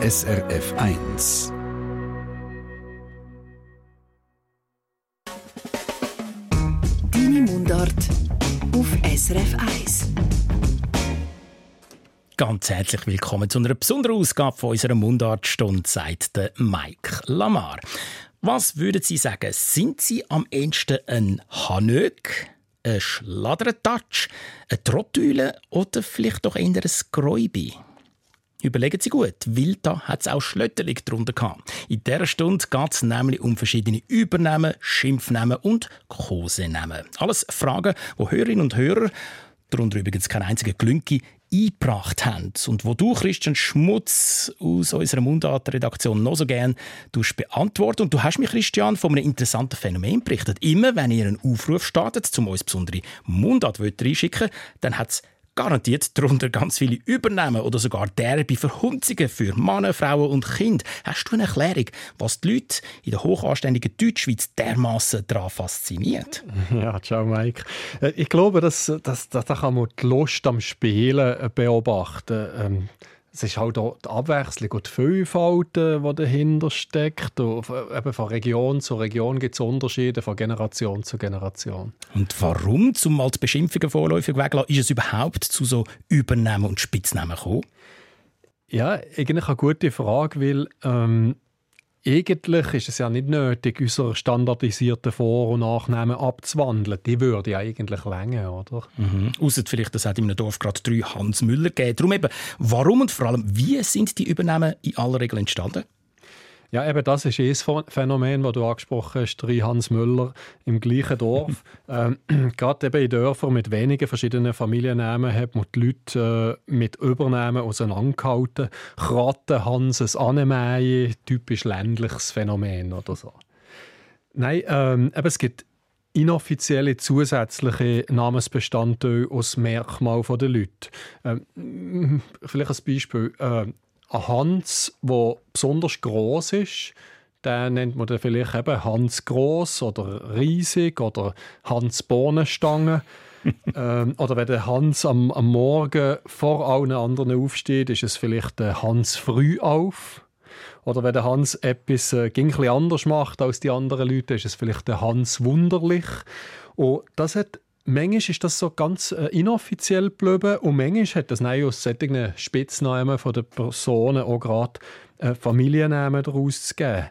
SRF 1. Deine Mundart auf SRF 1. Ganz herzlich willkommen zu einer besonderen Ausgabe von unserer Mundartstunde, sagt der Mike Lamar. Was würden Sie sagen? Sind Sie am ehesten ein Hanök, ein Schladdertatsch, ein Trottüle oder vielleicht doch eher ein Gräubi? Überlegen Sie gut, weil da hat es auch Schlötterlig drunter gehabt. In dieser Stunde geht es nämlich um verschiedene Übernahmen, Schimpfnamen und Kosenamen. Alles Fragen, die Hörerinnen und Hörer, darunter übrigens kein einziger Glünki, eingebracht haben und wo du, Christian Schmutz aus unserer Mundart-Redaktion noch so gern beantworten. Und du hast mich, Christian, von einem interessanten Phänomen berichtet. Immer, wenn ihr einen Aufruf startet, um uns besondere Mundartwörter einschicken, dann hat es garantiert darunter ganz viele Übernehmen oder sogar derbe Verhunzungen für Männer, Frauen und Kinder. Hast du eine Erklärung, was die Leute in der hochanständigen Deutschschweiz dermaßen daran fasziniert? Ja, ciao Mike. Äh, ich glaube, dass, dass, dass da kann man die Lust am Spielen beobachten. Ähm es ist halt auch die Abwechslung und die Vielfalt, äh, die dahinter steckt. Und eben von Region zu Region gibt es Unterschiede, von Generation zu Generation. Und warum, zum mal die Beschimpfungen vorläufig weglassen, ist es überhaupt zu so Übernahmen und Spitznamen gekommen? Ja, eigentlich eine gute Frage, weil ähm, eigentlich ist es ja nicht nötig, unsere standardisierten Vor- und Nachnamen abzuwandeln. Die würde ja eigentlich länger, oder? Mhm. Ausser vielleicht, dass es in einem Dorf gerade drei Hans Müller gegeben. Darum eben, warum und vor allem, wie sind die Übernahmen in aller Regel entstanden? Ja, eben das ist ein Phänomen, das du angesprochen hast, drei Hans Müller im gleichen Dorf. ähm, Gerade eben in Dörfern mit wenigen verschiedenen Familiennamen hat man die Leute äh, mit Übernahmen auseinandergehalten. Kratten, Hanses, Annemei, typisch ländliches Phänomen oder so. Nein, ähm, eben, es gibt inoffizielle zusätzliche Namensbestandteile aus Merkmal der Leute. Ähm, vielleicht ein Beispiel. Äh, ein Hans, der besonders groß ist, den nennt man dann vielleicht eben Hans Groß oder Riesig oder Hans Bohnenstange. ähm, oder wenn der Hans am, am Morgen vor allen anderen aufsteht, ist es vielleicht der Hans früh auf. Oder wenn der Hans etwas äh, ein anders macht als die anderen Leute, ist es vielleicht der Hans wunderlich. Und das hat manchmal ist das so ganz äh, inoffiziell geblieben und manchmal hat das nein, aus solchen Spitznamen von der Personen auch gerade äh, Familiennamen daraus zu geben.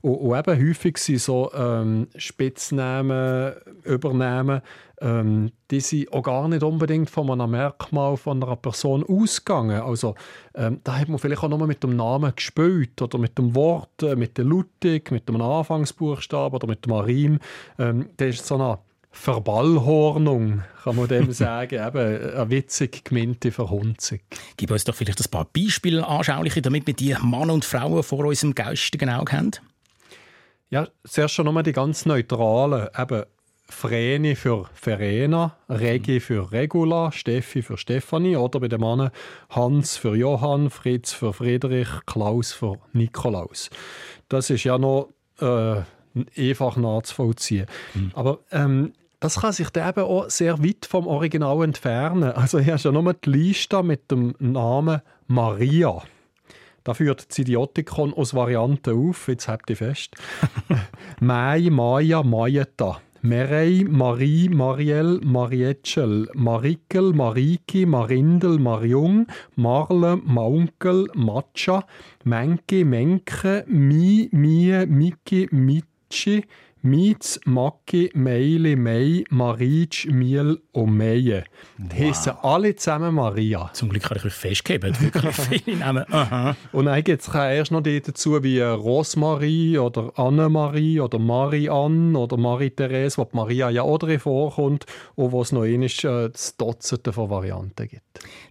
Und, und eben häufig sind so ähm, Spitznamen, Übernamen, ähm, die sind auch gar nicht unbedingt von einem Merkmal von einer Person ausgegangen. Also ähm, da hat man vielleicht auch nur mit dem Namen gespielt oder mit dem Wort, äh, mit der Lutig, mit dem Anfangsbuchstaben oder mit dem Arim. Ähm, das ist so eine Verballhornung, kann man dem sagen. Eben eine witzig gemeinte Verhunzung. Gib uns doch vielleicht ein paar Beispiele anschauliche, damit wir die Männer und Frauen vor unserem geistigen Auge haben. Ja, zuerst schon nochmal die ganz neutralen. Eben Vreni für Verena, Regi für Regula, Steffi für Stefanie oder bei den Männern Hans für Johann, Fritz für Friedrich, Klaus für Nikolaus. Das ist ja noch äh, einfach nachzuvollziehen. Mhm. Aber ähm, das kann sich eben auch sehr weit vom Original entfernen. Also hier hast ja nur die Liste mit dem Namen Maria. Da führt das Idiotikon aus Varianten auf, jetzt habt ihr fest. Mai, Maya, Mayeta. Merei, Marie, Marielle, Marietschel, Marikel, Mariki, Marindel, Marjung, Marle, Maunkel, Matcha, Menke, Menke, Mi, Mie, Miki, Mitschi, Mietz, Macki, Meili, Mei, Maritsch, Miel und Meie. Die wow. heissen alle zusammen Maria. Zum Glück kann ich euch festgeben, wirklich viele Namen. Aha. Und dann gibt es erst noch die dazu wie Rosmarie oder Annemarie oder Marie-Anne oder Marie-Therese, wo die Maria ja auch drin vorkommt und wo es noch einmal äh, das Dutzende von Varianten gibt.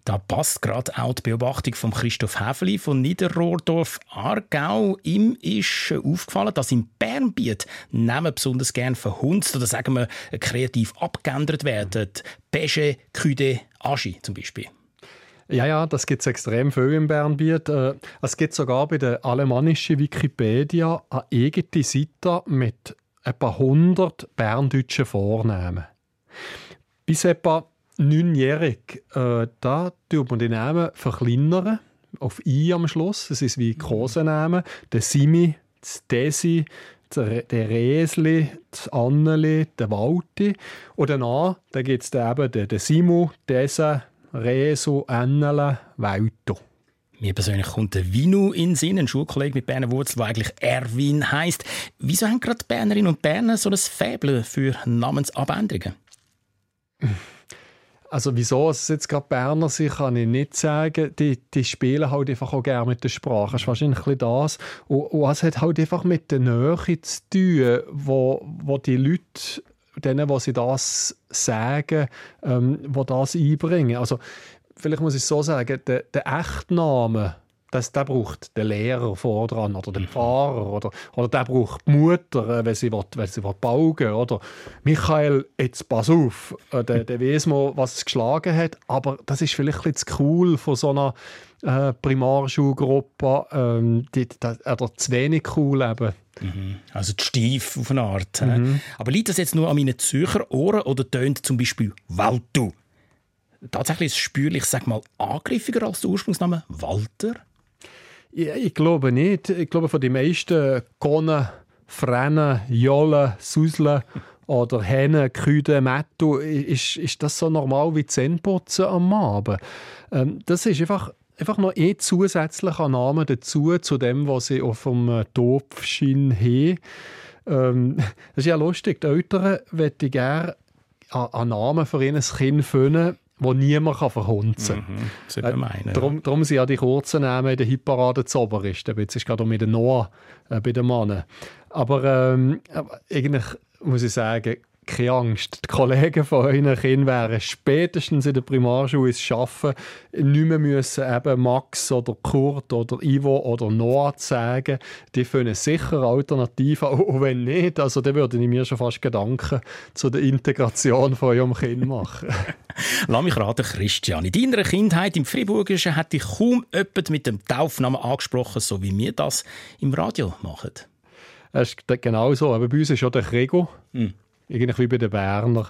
Da passt gerade auch die Beobachtung von Christoph Häfeli von Niederrohrdorf Aargau. Ihm ist aufgefallen, dass im Bernbiet Namen besonders gern verhunzt oder sagen wir kreativ abgeändert werden. Beige, Küde, Aschi zum Beispiel. Ja, ja, das gibt es extrem viel im Bernbiet. Äh, es gibt sogar bei der alemannischen Wikipedia eine eigene Seite mit etwa 100 berndeutschen Vornamen. Bis etwa neunjährig, äh, da tut man die Namen verkleinern auf «i» am Schluss. Das ist wie Kosenamen. Der Simi, das Desi, der, Resli, das Anneli, der Walti. Und danach da gibt es eben den, den Simu, Dese, Resu, Annele, Walto. Mir persönlich kommt der Vinu in den Sinn, ein Schulkollege mit Berner Wurzel, der eigentlich Erwin heisst. Wieso haben gerade Bernerinnen und Berner so ein Faible für Namensabänderungen? Also wieso es jetzt gerade Berner sind, kann ich nicht sagen. Die, die spielen halt einfach auch gerne mit der Sprache. Das ist wahrscheinlich ein das. Und, und es hat halt einfach mit der Nähe zu tun, wo, wo die Leute, denen, wo sie das sagen, ähm, wo das einbringen. Also vielleicht muss ich so sagen, der, der Echtname das, der braucht den Lehrer vor dran oder den Pfarrer oder, oder der braucht die Mutter, äh, wenn sie, will, wenn sie will baugen oder Michael, jetzt pass auf, äh, der, der weiß mal, was es geschlagen hat, aber das ist vielleicht ein zu cool von so einer äh, Primarschulgruppe, ähm, die, die, oder zu wenig cool eben. Mhm. Also die Stief auf eine Art. Mhm. Aber liegt das jetzt nur an meinen Zürcher Ohren oder tönt zum Beispiel Waltu? Tatsächlich ist es spürlich, sag mal, angriffiger als der Ursprungsname Walter? Ja, ich glaube nicht. Ich glaube, von den meisten Gonnen, Frennen, Jollen, Suseln oder Hennen, Küden, Metto ist, ist das so normal wie Zähneputzen am Abend. Ähm, das ist einfach, einfach noch ein zusätzlicher Name dazu, zu dem, was sie auf dem äh, Topfschein haben. Ähm, das ist ja lustig. Die Eltern möchten gerne einen Namen für ihr Kind finden, wo niemand kann verhunzen kann. Mhm, äh, darum, darum sind ja die kurzen Namen in der Hitparade zu oberst. Jetzt ist gerade mit der Noah äh, bei den Männern. Aber ähm, eigentlich muss ich sagen, keine Angst. Die Kollegen von euren Kindern wären spätestens in der Primarschule es schaffen, nicht mehr müssen eben Max oder Kurt oder Ivo oder Noah sagen. Die finden sicher Alternativen, auch wenn nicht. Also da würde ich mir schon fast Gedanken zu der Integration von eurem Kind machen. Lass mich raten, Christian. In deiner Kindheit im Friburgischen hat dich kaum jemand mit dem Taufnamen angesprochen, so wie wir das im Radio machen. Es ist genau so. Aber bei uns ist schon der Krego. Mhm irgendwie wie bei den Berner.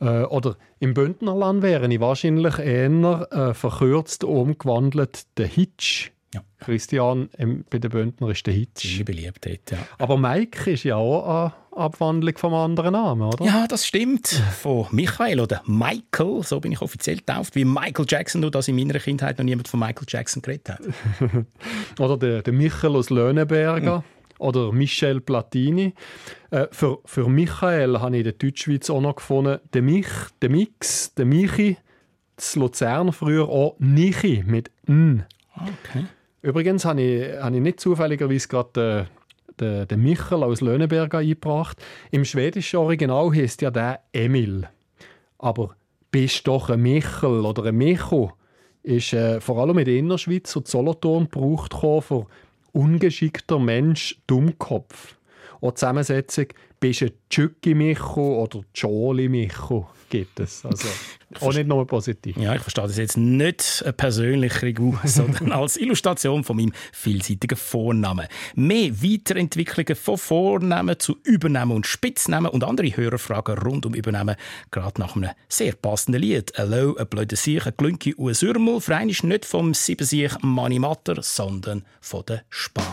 Äh, oder im Bündnerland wäre ich wahrscheinlich eher äh, verkürzt umgewandelt der Hitch. Ja. Christian ähm, bei den Bündner ist der Hitch. Die Beliebtheit, ja. Aber Mike ist ja auch eine Abwandlung vom anderen Namen, oder? Ja, das stimmt. Von Michael oder Michael, so bin ich offiziell getauft, wie Michael Jackson, nur dass in meiner Kindheit noch niemand von Michael Jackson geredet hat. oder der, der Michael aus Löhneberger. Mhm oder Michel Platini. Äh, für, für Michael habe ich in der Deutschschweiz auch noch gefunden, der Mich, der Mix, der Michi, das Luzern früher auch Nichi mit N. Okay. Übrigens habe ich, habe ich nicht zufälligerweise gerade den, den, Michel aus Löhneberg eingebracht. Im schwedischen Original heißt ja der Emil. Aber bist doch ein Michel oder ein Micho ist äh, vor allem in der Innerschweiz und Solothurn gebraucht für ungeschickter Mensch, Dummkopf. Die Zusammensetzung bist ein Tschücki Micho oder Joli Micho gibt es. Also auch nicht nur positiv. Ja, ich verstehe das jetzt nicht persönlich, Rigu, sondern als Illustration von meinem vielseitigen Vornamen. Mehr Weiterentwicklungen von Vornamen zu Übernamen und Spitznamen und andere Hörerfragen rund um Übernamen, gerade nach einem sehr passenden Lied. «Hello, ein blöder Sieg, ein Glünki und ein Sürmel», freilich nicht vom Siebensiech Mani Matter, sondern von der Spal.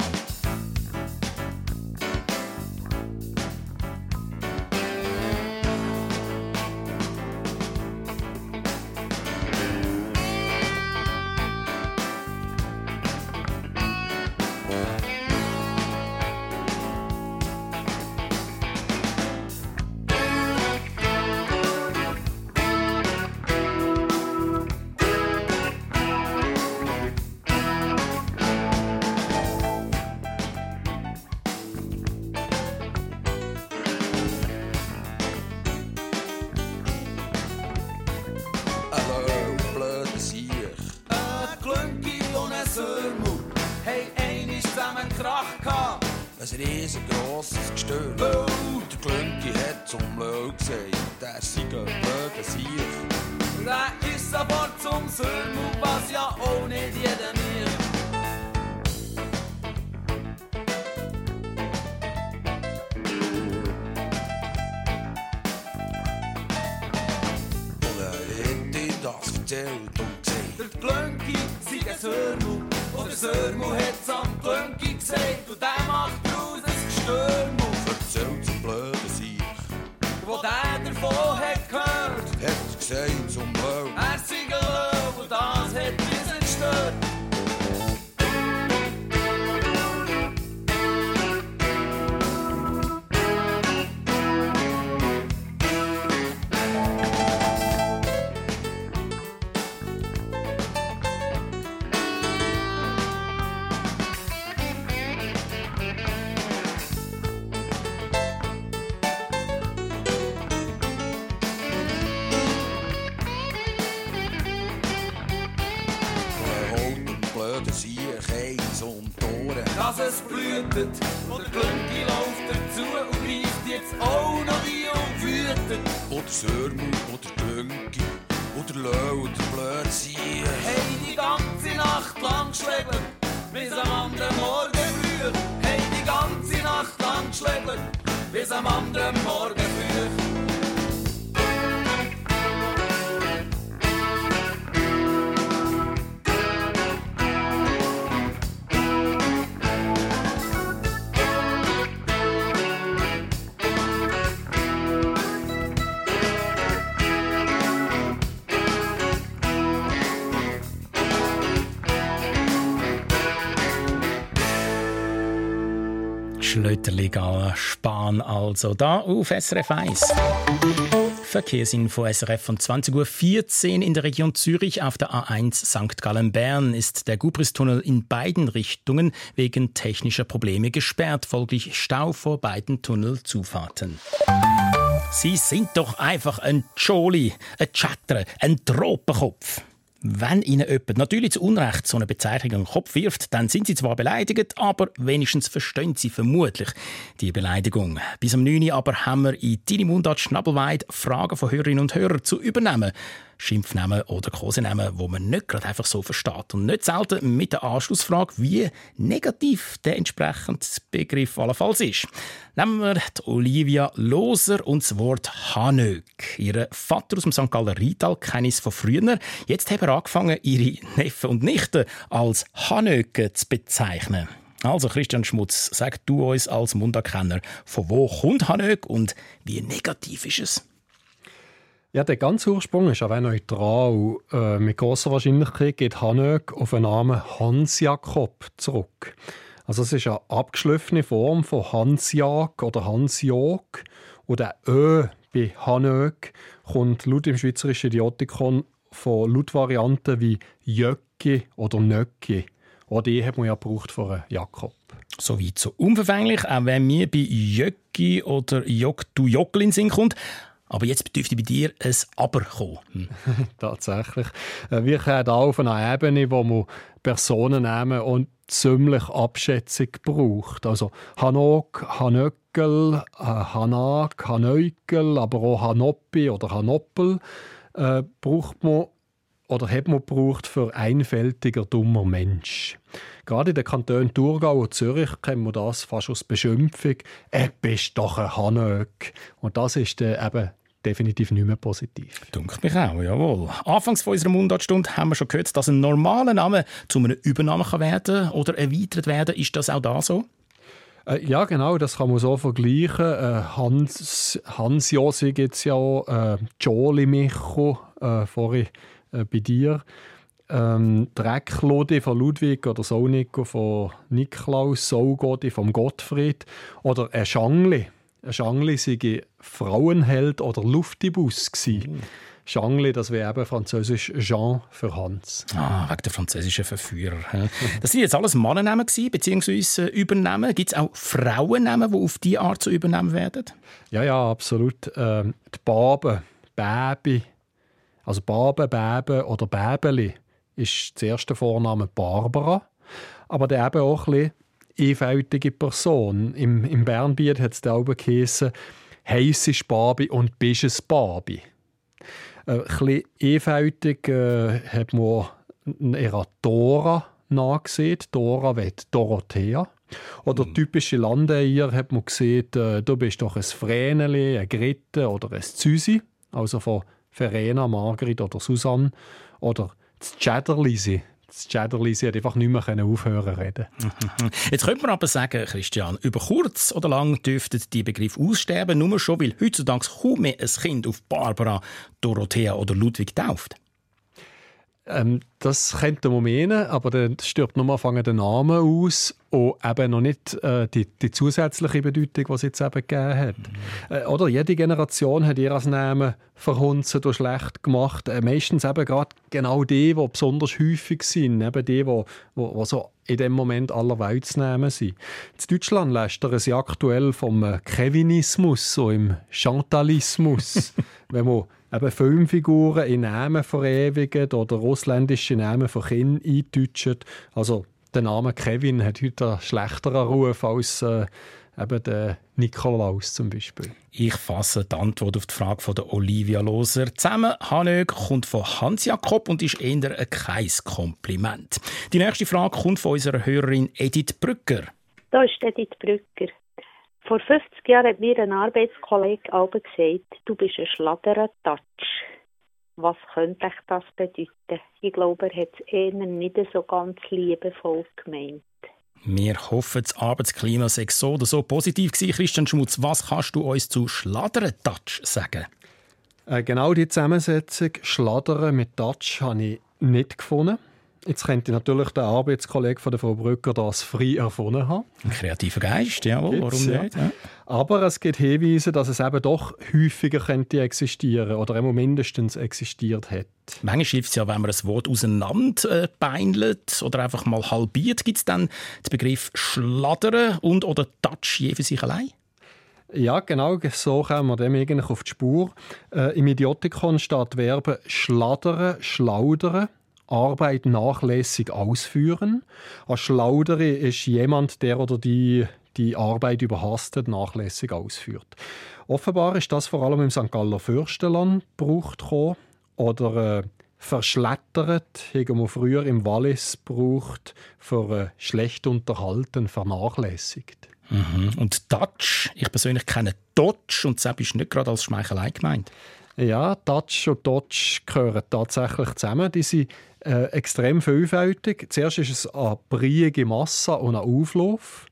Dass es blühtet. Und der Glönki läuft dazu und greift jetzt auch noch wie umwütet. Oder Sörmu, oder Glönki, oder Löw, der blöde Sieg. Hey, die ganze Nacht lang schlägt, bis am anderen Morgen früh. Hey, die ganze Nacht lang schlägt, bis am anderen Morgen früh. Schlötterliga Spahn also da auf SRF 1. Verkehrsinfo SRF von 20.14 Uhr in der Region Zürich auf der A1 St. Gallen-Bern ist der Gubristunnel in beiden Richtungen wegen technischer Probleme gesperrt, folglich Stau vor beiden Tunnelzufahrten. Sie sind doch einfach ein Joli, ein Chatterer, ein Tropenkopf. Wenn Ihnen jemand natürlich zu Unrecht so eine Bezeichnung in den Kopf wirft, dann sind Sie zwar beleidigt, aber wenigstens verstehen Sie vermutlich die Beleidigung. Bis am 9. Uhr aber haben wir in Deine Mundart Schnabelweid Fragen von Hörerinnen und Hörern zu übernehmen. Schimpfnamen oder Kosenamen, wo man nicht gerade einfach so versteht. Und nicht selten mit der Anschlussfrage, wie negativ der entsprechende Begriff allenfalls ist. Nehmen wir die Olivia Loser und das Wort Hanög. Ihr Vater aus dem St. Galler Rital kenne ich von früher. Jetzt haben wir angefangen, ihre Neffen und Nichten als Hanöge zu bezeichnen. Also Christian Schmutz, sag du uns als Mundarkenner, von wo kommt Hanög und wie negativ ist es? Ja, der ganze Ursprung ist aber neutral. Äh, mit großer Wahrscheinlichkeit geht Hanög auf den Namen Hans Jakob zurück. Also es ist eine abgeschliffene Form von Hansjag oder Hansjog. Und der Ö bei Hanög kommt laut dem Schweizerischen Idiotikon von Lautvarianten wie Jöcki oder Nöcki. Auch die hat man ja gebraucht von Jakob. So weit so unverfänglich, auch wenn mir bei Jöcki oder Jok du Jockel in den Sinn kommt. Aber jetzt dürfte bei dir ein Aber kommen. Hm. Tatsächlich. Äh, Wir kommen auf einer Ebene, wo man Personennamen und ziemlich Abschätzung braucht. Also Hanok, Hanöckel, äh, Hanak, Hanöikel, aber auch Hanoppi oder Hanoppel äh, braucht man oder hat man gebraucht für einfältiger, dummer Mensch. Gerade in den Kantonen Thurgau und Zürich kennt man das fast als Beschimpfung. «Äh, bist doch ein Hanök!» Und das ist eben definitiv nicht mehr positiv. Dunkt mich auch, jawohl. Anfangs von unserer Mundartstunde haben wir schon gehört, dass ein normaler Name zu einem Übernamen kann werden oder erweitert werden. Ist das auch da so? Äh, ja, genau, das kann man so vergleichen. Äh, Hans, Hans Josi gibt es ja auch, äh, Joli Micho, äh, vorhin äh, bei dir. Ähm, Drecklodi von Ludwig oder Soniko von Niklaus, Saugodi von Gottfried oder ein Schangli. Schangli sei Frauenheld oder Luftibus gsi. Schangli, das wäre eben französisch Jean für Hans. Ah, wegen der französischen Verführer. Das sind jetzt alles Mannennamen gewesen, beziehungsweise Übernamen. Gibt es auch Frauennamen, die auf diese Art zu übernehmen werden? Ja, ja, absolut. Ähm, die Babe, Baby, also Babe, Bäbe oder Bäbeli ist der erste Vorname Barbara, aber der eben auch ein bisschen einfältige Person. Im, im Bernbiet hat es da oben geheissen, «Heiss ist Babi und bist es Babi». Äh, ein bisschen einfältig äh, hat man ihrer Dora nachgesehen. Dora wird Dorothea. Oder typische Landeier hat man gesehen, äh, du bist doch ein Vreneli, ein Gritte oder ein Züsi. Also von Verena, Margrit oder Susanne. Oder das Tschäderlisi, das Schäderli, sie hat einfach nicht mehr aufhören reden. Jetzt könnte man aber sagen, Christian, über kurz oder lang dürften die Begriff aussterben, nur schon, weil heutzutage kaum mehr ein Kind auf Barbara, Dorothea oder Ludwig tauft. Ähm, das könnte man meinen, aber dann stirbt nochmal fangen der Name aus und eben noch nicht äh, die, die, zusätzliche Bedeutung, die es jetzt eben gegeben hat. Mhm. Äh, oder jede Generation hat ihr als Namen verhunzen oder schlecht gemacht. Äh, meistens eben gerade genau die, die besonders häufig sind, eben die, die, die, die so in dem Moment allerweit zu nehmen sind. In Deutschland lästern sie aktuell vom äh, Kevinismus, so im Chantalismus, wenn man eben Filmfiguren in Namen verewigen oder russländische Namen von Kindern eindeutschen. Also der Name Kevin hat heute einen schlechteren Ruf als äh, eben der Nikolaus zum Beispiel. Ich fasse die Antwort auf die Frage von der Olivia Loser zusammen. Hanög kommt von Hans Jakob und ist eher ein Kreiskompliment. Die nächste Frage kommt von unserer Hörerin Edith Brücker. Da ist Edith Brücker. Vor 50 Jahren hat mir ein Arbeitskollege aber gesagt, du bist ein Schladerer-Touch. Was könnte das bedeuten? Ich glaube, er hat es eher nicht so ganz liebevoll gemeint. Wir hoffen, das Arbeitsklima sei so oder so positiv gewesen. Christian Schmutz, was kannst du uns zu Schladdern-Touch sagen? Äh, genau die Zusammensetzung Schladdern mit Touch habe ich nicht gefunden. Jetzt könnte natürlich der Arbeitskollege von der Frau Brücker das frei erfunden haben. Ein kreativer Geist, jawohl, warum ja. nicht? Ja. Aber es gibt Hinweise, dass es eben doch häufiger könnte existieren oder immer mindestens existiert hat. Manchmal hilft es ja, wenn man ein Wort auseinander beinelt oder einfach mal halbiert. Gibt es dann den Begriff Schladdern und oder Touch je für sich allein? Ja, genau, so kommen wir dem eigentlich auf die Spur. Äh, Im Idiotikon steht Verben schladdern, schlaudern Arbeit nachlässig ausführen. Ein Schlaudere ist jemand, der oder die die Arbeit überhastet, nachlässig ausführt. Offenbar ist das vor allem im St. Galler Fürstenland gebraucht oder äh, verschlettert, haben wir früher im Wallis gebraucht, für äh, schlecht unterhalten, vernachlässigt. Mhm. Und Dutch, ich persönlich kenne Dodge und das ist nicht gerade als Schmeichelei gemeint. Ja, Dutch und Dodge gehören tatsächlich zusammen. Die sind äh, extrem vielfältig. Zuerst ist es eine breiige Masse und ein Auflauf.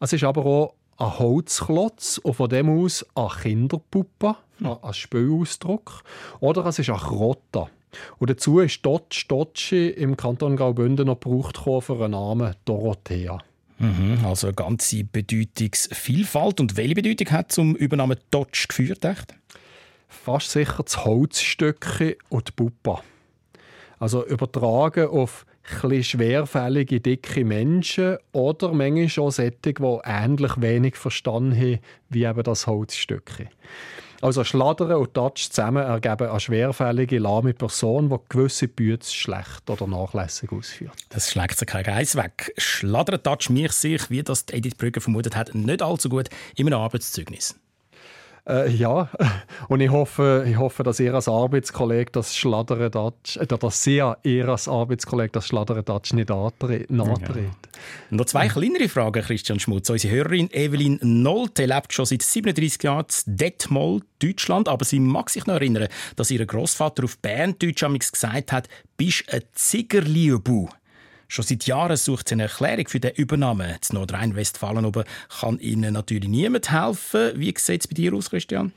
Es ist aber auch ein Holzklotz und von dem aus eine Kinderpuppe, hm. ein Spielausdruck. Oder es ist ein Krotta. Und dazu ist Dotsch Dotschi im Kanton Graubünden noch gebraucht für einen Namen Dorothea. Mhm, also eine ganze Bedeutungsvielfalt. Und welche Bedeutung hat zum Übernamen Dotsch geführt? Echt? Fast sicher das Holzstückchen und die Puppe. Also übertragen auf etwas schwerfällige, dicke Menschen oder manchmal auch solche, die ähnlich wenig Verstand haben wie eben das Holzstückchen. Also Schladdern und Touch zusammen ergeben eine schwerfällige, lahme Person, die gewisse Bütze schlecht oder nachlässig ausführt. Das schlägt sich kein Geist weg. Schladdern Touch mich sich, wie das Edith Brügger vermutet hat, nicht allzu gut in einem Arbeitszeugnis. Äh, ja, und ich hoffe, ich hoffe, dass ihr als Arbeitskollege das Schladdern-Datsch, äh, dass Sie ihr als Arbeitskollege das Schladdern-Datsch nicht nachtritt. Ja. Noch zwei kleinere Fragen, Christian Schmutz. Unsere Hörerin Evelyn Nolte lebt schon seit 37 Jahren in Detmold, Deutschland, aber sie mag sich noch erinnern, dass ihr Großvater auf Berndeutsch gesagt hat, «Bist ein Zigerliebu». Schon seit Jahren sucht sie eine Erklärung für die Übernahme. In Nordrhein-Westfalen oben kann Ihnen natürlich niemand helfen. Wie sieht es bei dir aus, Christian?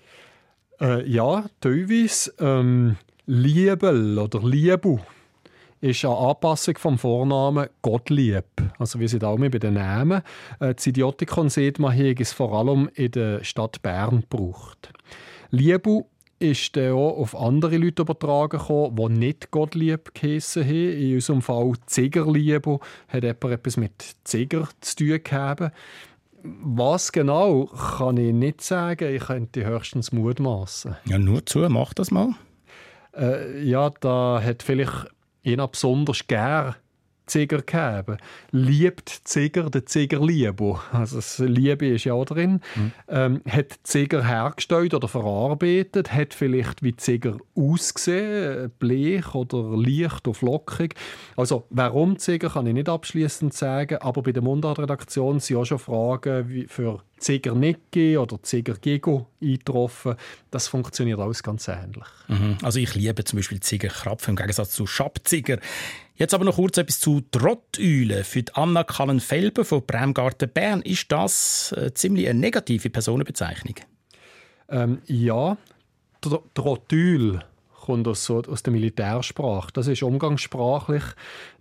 Äh, ja, teilweise. Ähm, Liebel oder Liebu ist eine Anpassung vom Vornamen Gottlieb. Also wir sind auch mit bei den Namen. Äh, das Idiotikon sieht man hier, es vor allem in der Stadt Bern gebraucht. Liebu ist dann auch auf andere Leute übertragen gekommen, die nicht Gottlieb geheissen haben. In unserem Fall Zigerliebe hat etwas mit Ziger zu tun gehabt. Was genau, kann ich nicht sagen. Ich könnte höchstens mutmaßen. Ja, nur zu, mach das mal. Äh, ja, da hat vielleicht einer besonders gern Ziger gegeben. Liebt Ziger den Ziger Liebo. Also das Liebe ist ja auch drin. Mhm. Ähm, hat Ziger hergestellt oder verarbeitet, hat vielleicht wie Ziger ausgesehen, bleich oder leicht oder flockig. Also warum Ziger kann ich nicht abschließend sagen, aber bei der Mundartredaktion sind auch schon Fragen wie für Ziger Nicki oder Ziger Gigo eingetroffen. Das funktioniert alles ganz ähnlich. Mhm. Also ich liebe zum Beispiel Ziger Krapfen im Gegensatz zu Schabziger. Jetzt aber noch kurz etwas zu Trotteulen. Für die Anna Kallenfelber von Bremgarten Bern ist das äh, ziemlich eine negative Personenbezeichnung. Ähm, ja, Tr Trotül kommt aus, aus der Militärsprache. Das ist umgangssprachlich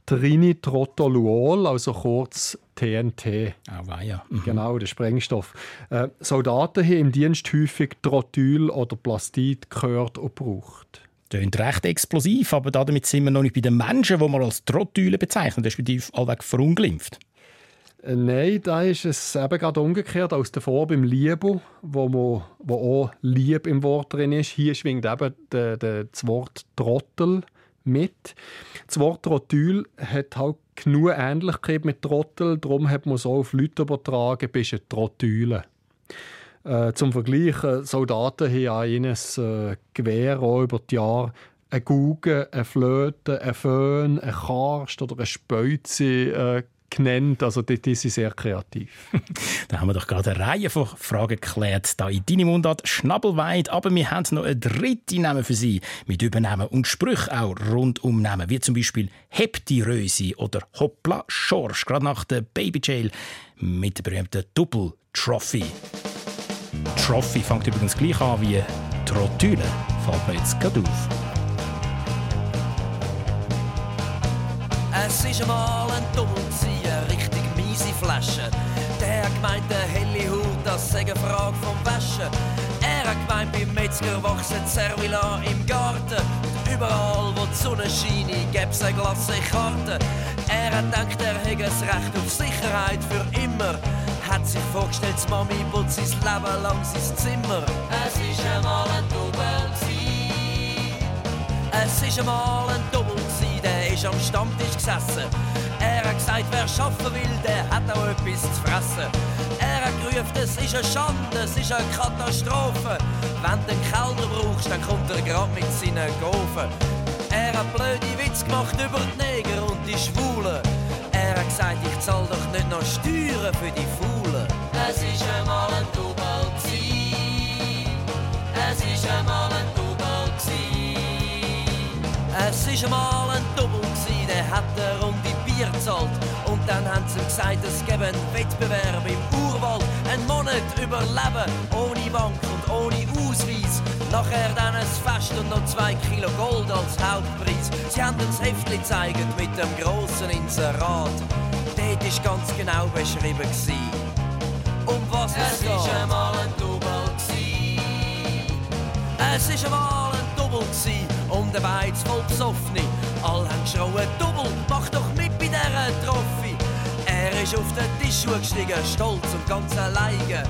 Trinitrotoluol, also kurz TNT. Ah, oh, ja. Mhm. Genau, der Sprengstoff. Äh, Soldaten haben im Dienst häufig Trotyl oder Plastid gehört und gebraucht. Klingt recht explosiv, aber damit sind wir noch nicht bei den Menschen, die man als Trottüle bezeichnen, respektive allweg verunglimpft. Äh, nein, da ist es eben gerade umgekehrt als davor beim Liebe, wo, man, wo auch Lieb im Wort drin ist. Hier schwingt eben de, de, das Wort Trottel mit. Das Wort Trottyl hat halt genug Ähnlichkeit mit Trottel, darum hat man so auf Leute übertragen, bist ein Trottyle. Äh, zum Vergleich, Soldaten haben an ihnen äh, Gewehr auch über die Jahre eine Gugge, eine Flöte, ein Föhn, ein Karst oder eine Speuze äh, genannt. Also die, die sind sehr kreativ. da haben wir doch gerade eine Reihe von Fragen geklärt. Da in deinem Mundart schnabelweit. Aber wir haben noch eine dritte Namen für Sie. Mit Übernamen und Sprüchen auch rund um Namen. Wie zum Beispiel Hepti Rösi oder Hoppla Schorsch. Gerade nach der Baby Jail mit der berühmten Double Trophy. Trophy fängt übrigens gleich an wie Trottüle. Fällt mir jetzt gerade auf. Es ist einmal ein eine richtig miese Flasche. Der gemeint, der helle Haut, das sei Frage vom Waschen. Er gemeint, beim Metzger wachsen Servila im Garten. Überall, wo die Sonne scheint, gäb's eine glasse Karte. Er hat gedacht, er hätte das Recht auf Sicherheit für immer. Hat sich vorgestellt, die Mami putzt sein Leben lang sein Zimmer. Es ist einmal ein Double Es ist einmal ein Double der ist am Stammtisch gesessen. Er hat gesagt, wer schaffen will, der hat auch etwas zu fressen. Er hat gerufen, es ist eine Schande, es ist eine Katastrophe. Wenn du einen Kellner brauchst, dann kommt er gerade mit seinen Gofen. Er hat blöde Witze gemacht über die Neger und die Schwulen. Er hat gesagt, ich zahl doch nicht noch Steuern für die Faulen. Es ist einmal ein Double Es ist einmal ein Double Es ist einmal ein Double der hat eine Runde Bier gezahlt. Und dann haben sie gesagt, es gäbe einen Wettbewerb im Urwald. Einen Monat überleben, ohne Bank und ohne Ausweis. Nachher dann ein Fest und noch zwei Kilo Gold als Hauptpreis. Sie haben uns Heftli gezeigt mit dem grossen Inserat. Dort war ganz genau beschrieben. Gewesen, um was es, geht. Es ist einmal ein Double. Es ist einmal ein Double und der Beiz voll besoffene. Alle haben geschrauen, Double, mach doch mit bei dieser Trophy. Er ist auf den Tisch gestiegen, stolz und ganz alleine.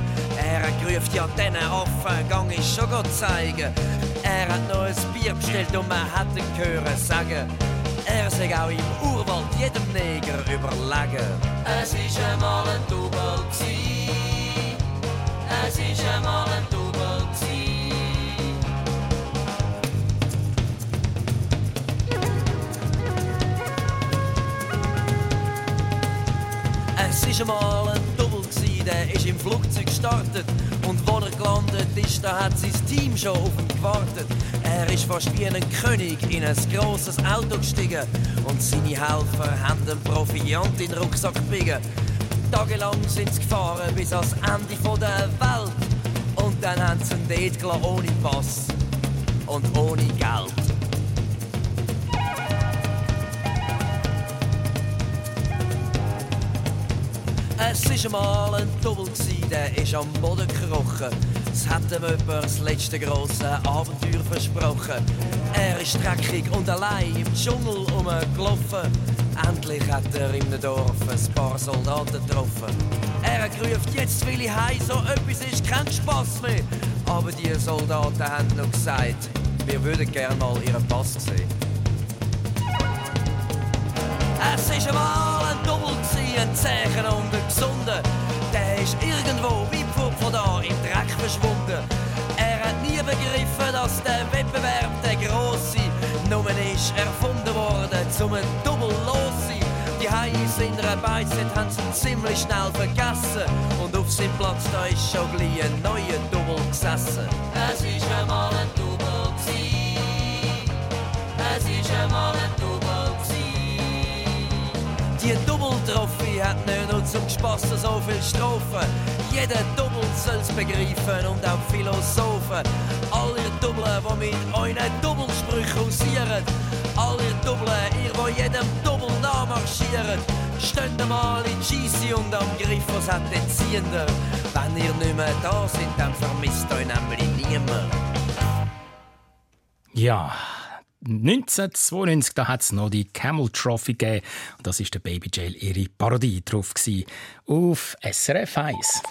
Er hat gerufen, ja, diesen Affen gang ich schon zeigen. Er hat noch ein Bier bestellt und man hat ihn hören sagen. Er sei auch im Urwald jedem Neger überlegen. Es ist einmal ein Double Es ist einmal ein Double Es war einmal ein Double, der ist im Flugzeug gestartet. Und wo er gelandet ist, da hat sein Team schon auf ihn gewartet. Er ist fast wie ein König in ein grosses Auto gestiegen. Und seine Helfer haben den Proviant in den Rucksack gebiegen. Tagelang sind sie gefahren bis ans Ende der Welt. Und dann haben sie ihn dort ohne Pass und ohne Geld. Es war einmal ein Double, der ist am Boden gekrochen. Es hat ihm jemand das letzte grosse Abenteuer versprochen. Er ist dreckig und allein im Dschungel rumgelaufen. Endlich hat er im Dorf ein paar Soldaten getroffen. Er gerufen, jetzt will ich heim, so etwas ist kein Spass mehr. Aber die Soldaten haben noch gesagt, wir würden gerne mal ihren Pass sehen. Es ist einmal ein Double, Zeichen und ein Gesunder. Der ist irgendwo weit von da im Dreck verschwunden. Er hat nie begriffen, dass der Wettbewerb der grosse Nummer ist erfunden worden, zum ein Double los sein. Die Haie in einer Beizeit haben sie ziemlich schnell vergessen. Und auf seinem Platz da ist schon gleich ein neuer Double gesessen. Es ist ein zum Spassen so viel Strophen. Jeder Double soll's begreifen und auch Philosophen. All ihr Double, die mit euren Doppelsprüchen hausieren. All ihr ihr, die jedem Double nachmarschieren. Steht mal in GC und am Griff, was hat den Ziehender? Wenn ihr nicht mehr da sind, dann vermisst euch nämlich niemand. Ja, 1992 da hat es noch die Camel Trophy gegeben. Das ist der Baby Jail ihre Parodie drauf. Auf SRF 1.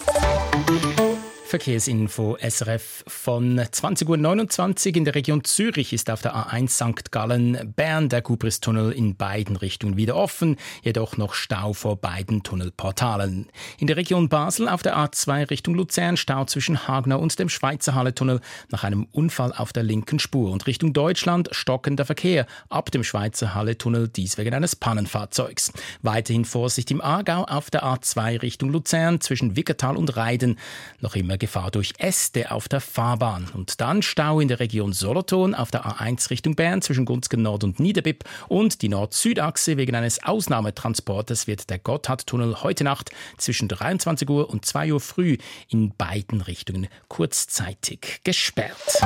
Verkehrsinfo SRF von 20.29 Uhr in der Region Zürich ist auf der A1 St. Gallen Bern der Kubristunnel in beiden Richtungen wieder offen, jedoch noch Stau vor beiden Tunnelportalen. In der Region Basel auf der A2 Richtung Luzern Stau zwischen Hagner und dem Schweizer Halletunnel nach einem Unfall auf der linken Spur und Richtung Deutschland stockender Verkehr ab dem Schweizer Halletunnel, dies wegen eines Pannenfahrzeugs. Weiterhin Vorsicht im Aargau auf der A2 Richtung Luzern zwischen Wickertal und Reiden. Noch immer Gefahr durch Äste auf der Fahrbahn. Und dann Stau in der Region Solothurn auf der A1 Richtung Bern zwischen Gunzgen Nord und Niederbipp und die Nord-Süd-Achse wegen eines Ausnahmetransportes wird der Gotthardtunnel heute Nacht zwischen 23 Uhr und 2 Uhr früh in beiden Richtungen kurzzeitig gesperrt.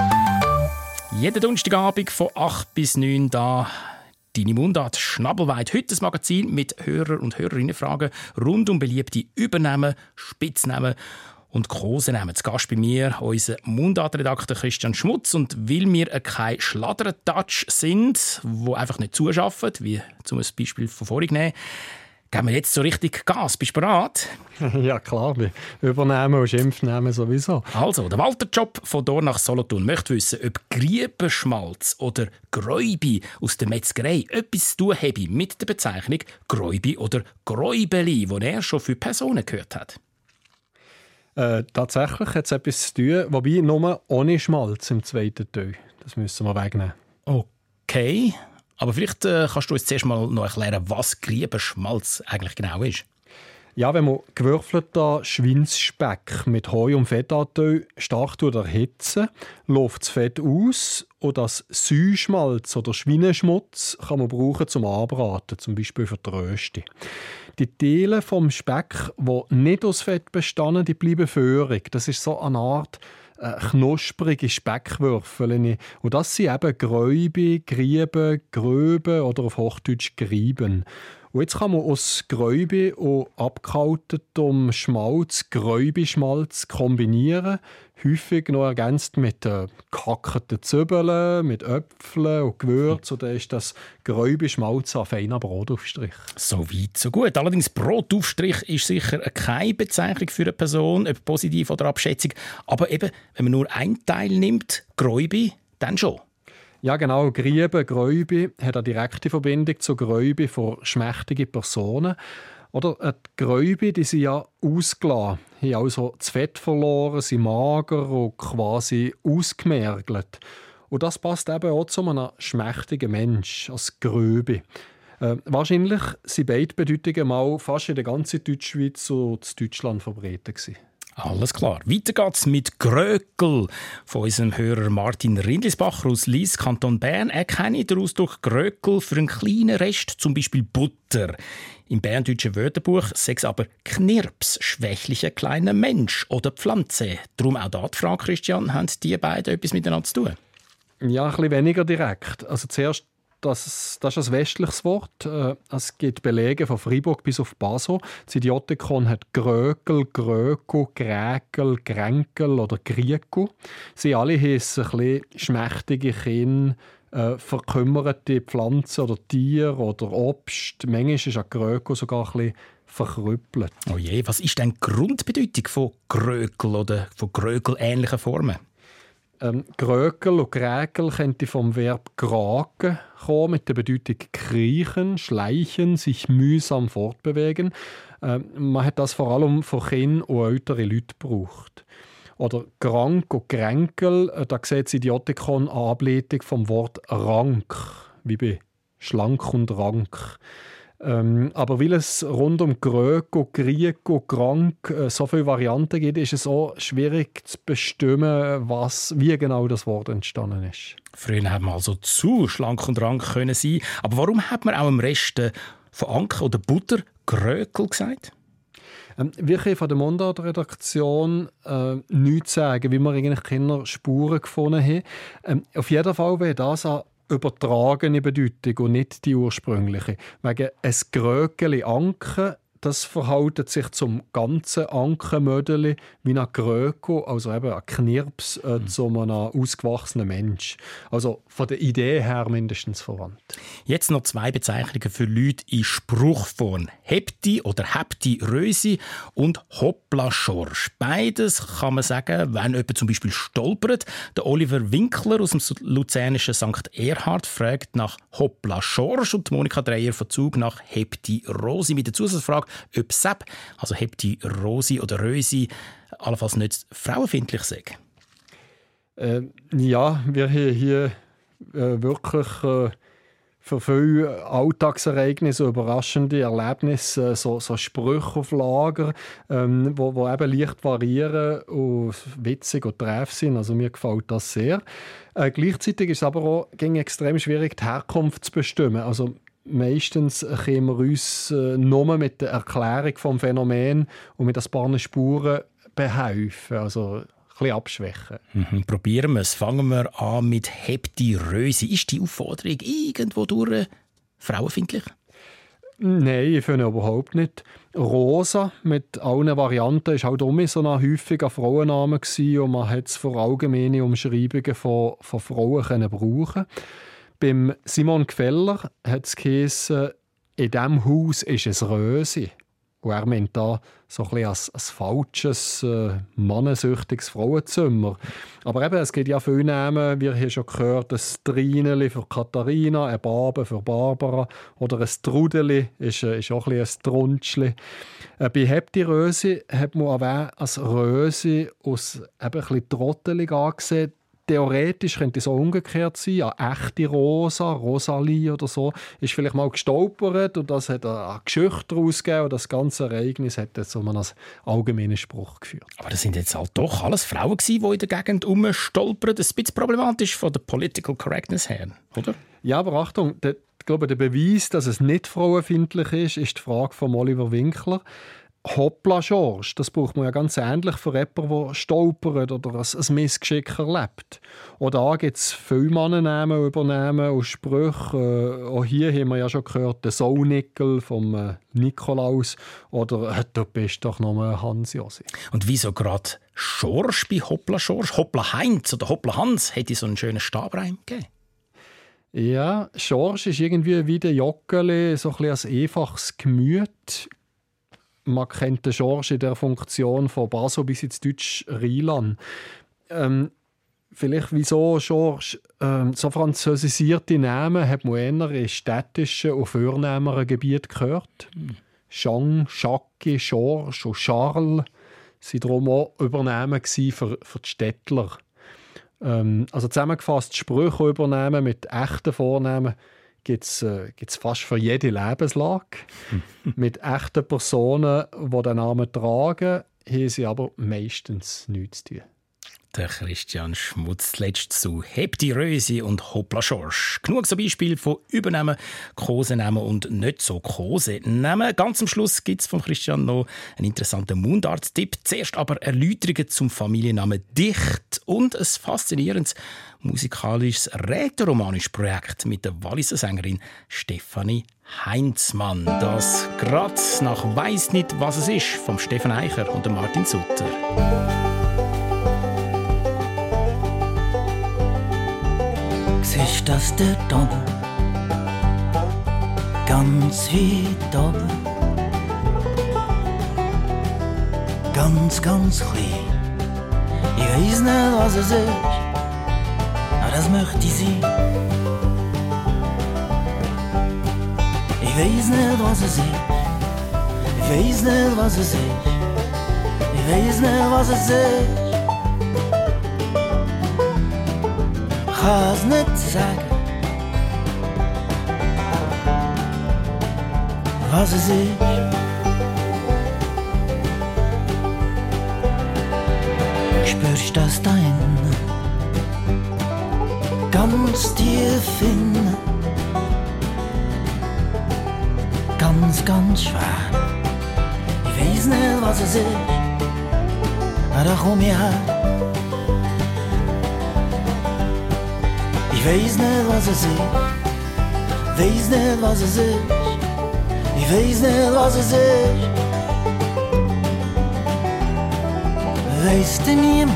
Jeden Donnerstagabend von 8 bis 9 da Deine Mundart Schnabelweit. Heute das Magazin mit Hörer- und Hörerinnenfragen rund um beliebte Übernahmen, Spitznamen und Kosenamen. Zu Gast bei mir unser Mundartredakteur Christian Schmutz. Und weil wir kein Schladdern-Touch sind, wo einfach nicht zuschaffen, wie zum Beispiel von vorhin nehmen, geben wir jetzt so richtig Gas. Bist du bereit? Ja, klar. Übernehmen und Schimpfnehmen sowieso. Also, der Walter Job von Dor nach Solothurn möchte wissen, ob Griebenschmalz oder Gräubi aus der Metzgerei etwas zu tun habe mit der Bezeichnung Gräubi oder Gräubeli, die er schon für Personen gehört hat. Äh, tatsächlich hat es etwas zu tun, wobei nur ohne Schmalz im zweiten Teil. Das müssen wir wegnehmen. Okay, aber vielleicht äh, kannst du uns zuerst mal noch erklären, was Griebenschmalz eigentlich genau ist. Ja, wenn man gewürfelten Schweinsspeck mit Heu und Fettanteil stark erhitzen, läuft das Fett aus und das Säuschmalz oder Schweineschmutz kann man brauchen zum Anbraten, zum Beispiel für die Röste. Die Teile vom Speck, die nicht aus Fett bestehen, die bleiben föhrig. Das ist so eine Art äh, knusprige Speckwürfel. Und das sind eben Gräube, Grieben, Gröben oder auf Hochdeutsch Grieben. Und jetzt kann man aus Gräube und abgekaltetem Schmalz Gräubischmalz kombinieren, häufig noch ergänzt mit äh, gehackten Zwiebeln, mit Äpfeln und Gewürz. Und dann ist das Gräubischmalz ein feiner Brotaufstrich. So weit, so gut. Allerdings Brotaufstrich ist sicher keine Bezeichnung für eine Person, ob positiv oder Abschätzung. Aber eben, wenn man nur einen Teil nimmt, Gräubi, dann schon. Ja, genau. Griebe, Gräube hat eine direkte Verbindung zu Gräube von schmächtigen Personen. Oder äh, die Gräube, die sind ja ausgelassen, haben also das Fett verloren, sind mager und quasi ausgemergelt. Und das passt eben auch zu einem schmächtigen Mensch, als Gröbe. Äh, wahrscheinlich sind beide Bedeutungen mal fast in der ganzen Deutschschweiz und in Deutschland verbreitet gewesen. Alles klar. Weiter geht's mit Grökel von unserem Hörer Martin Rindlisbacher aus Lies, Kanton Bern. Er kenne den Ausdruck Grökel für einen kleinen Rest, zum Beispiel Butter. Im berndeutschen Wörterbuch sechs aber Knirps, schwächlicher kleiner Mensch oder Pflanze. Darum auch die Frage, Christian, haben die beiden etwas miteinander zu tun? Ja, ein bisschen weniger direkt. Also zuerst das, das ist ein westliches Wort. Äh, es gibt Belege von Freiburg bis auf Basel. Das Idiotikon hat Grökel, Gröko, Gräkel, Gränkel oder Grieku. Sie alle heissen ein bisschen schmächtige Kinder, äh, verkümmerte Pflanzen oder Tiere oder Obst. Manchmal ist ein Gröko sogar ein bisschen verkrüppelt. Oh je, was ist denn die Grundbedeutung von Grökel oder von Grökel-ähnlichen Formen? Ähm, Grökel und Gräkel könnte vom Verb graken kommen, mit der Bedeutung kriechen, schleichen, sich mühsam fortbewegen. Ähm, man hat das vor allem von Kindern und älteren Leuten gebraucht. Oder Krank und Kränkel, äh, da sieht das Idiotikon eine Ableitung vom Wort rank, wie bei schlank und rank. Ähm, aber weil es rund um Gröko, Grieko, Krank äh, so viele Varianten gibt, ist es auch schwierig zu bestimmen, was, wie genau das Wort entstanden ist. Früher hat man also zu schlank und rank können sein. Aber warum hat man auch im Rest von Anke oder Butter Grökel gesagt? Ähm, wir können von der Mundart-Redaktion äh, nichts sagen, wie wir eigentlich keine Spuren gefunden haben. Ähm, auf jeden Fall wäre das eine übertragene Bedeutung und nicht die ursprüngliche. Wegen ein Grökeli Anken das verhält sich zum ganzen Ankenmödeli wie ein Gröko, also eben ein Knirps äh, mhm. zu einem ausgewachsenen Mensch. Also von der Idee her mindestens verwandt. Jetzt noch zwei Bezeichnungen für Leute in Spruchform. Hepti oder Hepti Rösi und Hoppla Schorsch. Beides kann man sagen, wenn jemand zum Beispiel stolpert. Der Oliver Winkler aus dem luzernischen St. Erhard fragt nach Hoppla Schorsch und Monika Dreyer von Zug nach Hepti Rosi mit der Zusatzfrage, ob Sepp, also ob die Rosi oder Rösi, allenfalls nicht frauenfindlich sind? Äh, ja, wir haben hier äh, wirklich äh, für viele Alltagsereignisse, überraschende Erlebnisse, äh, so, so Sprüche auf Lager, ähm, wo, wo eben leicht variieren und witzig und treff sind. Also mir gefällt das sehr. Äh, gleichzeitig ist es aber auch extrem schwierig, die Herkunft zu bestimmen. Also meistens können wir uns äh, nur mit der Erklärung des Phänomen und mit ein paar Spuren behelfen. Also ein bisschen abschwächen. Mhm, probieren wir es. Fangen wir an mit Hepti Rösi. Ist die Aufforderung irgendwo durch äh, frauenfindlich? Nein, ich finde überhaupt nicht. Rosa mit allen Varianten war halt auch so ein häufiger Frauenname und man hat es vor allgemeine Umschreibungen von, von Frauen können brauchen beim Simon Gfeller hat es geheißen, in diesem Haus ist es Rösi. Und er meint da so ein als, als falsches, äh, mannensüchtiges Frauenzimmer. Aber eben, es gibt ja viele Namen, wir haben schon gehört, ein Trineli für Katharina, ein Babe für Barbara oder ein Trudeli ist, äh, ist auch ein, ein Trunschli. Äh, bei Hepti Rösi hat man aber als Rösi aus eben ein bisschen trottelig angesehen, theoretisch könnte es auch umgekehrt sein. Eine echte Rosa, Rosalie oder so, ist vielleicht mal gestolpert und das hat eine Geschichte daraus gegeben und das ganze Ereignis hat jetzt um einen allgemeinen Spruch geführt. Aber das sind jetzt halt doch alles Frauen gewesen, die in der Gegend umstolpern. Das ist ein bisschen problematisch von der Political Correctness her, oder? Ja, aber Achtung, der, ich glaube, der Beweis, dass es nicht frauenfindlich ist, ist die Frage von Oliver Winkler. Hoppla George, das braucht man ja ganz ähnlich für jemanden, der stolpert oder ein, ein Missgeschick erlebt. Auch da gibt es viele Mannennamen, Übernahmen und Sprüche. Äh, auch hier haben wir ja schon gehört, der Saunickel vom äh, Nikolaus oder äh, «Du bist doch noch mal Hans Josi». Und wieso gerade Schorsch bei Hoppla Schorsch? Hoppla Heinz oder Hoppla Hans hätte so einen schönen Stabreim gegeben? Ja, Schorsch ist irgendwie wie der Joggeli, so ein bisschen ein einfaches Gemüt man kennt den George in der Funktion von Baso bis ins Deutsch Rheinland. Ähm, vielleicht wieso George ähm, so französisierte Namen hat man eher in städtischen und vornehmeren Gebieten gehört. Jean, Jacques, George und Charles waren darum auch Übernahmen für, für die Städtler. Ähm, also zusammengefasst, Sprüche übernehmen mit echten Vornamen gibt es äh, fast für jede Lebenslage. Mit echten Personen, die den Namen tragen, haben sie aber meistens nichts zu tun. Der Christian Schmutz letzt zu Heb die Röse und Hoppla Schorsch. Genug so Beispiele von Übernehmen, Kosenamen und nicht so Kosenamen. Ganz am Schluss gibt es von Christian noch einen interessanten Mundart-Tipp. Zuerst aber Erläuterungen zum Familiennamen Dicht und ein faszinierendes musikalisches rätoromanisches Projekt mit der Walliser Sängerin Stefanie Heinzmann. Das gerade nach «Weiss nicht, was es ist» vom Stefan Eicher und Martin Sutter. Siehst das dort oben? Ganz weit oben. Ganz, ganz klein. Ich weiß nicht, was es ist, aber das möchte ich sein. Ich weiß nicht, was es ist. Ich weiß nicht, was es ist. Ich weiß nicht, was es ist. Es nicht sagen, was es ist. Spürst das da innen, ganz tief innen, ganz ganz, schwer. Ich weiß nicht, was es ist, aber komm ich her. Ich weiß nicht, was es ist, weiß nicht, was es ist. Ich weiß nicht, was es ist. Weißt du niemand,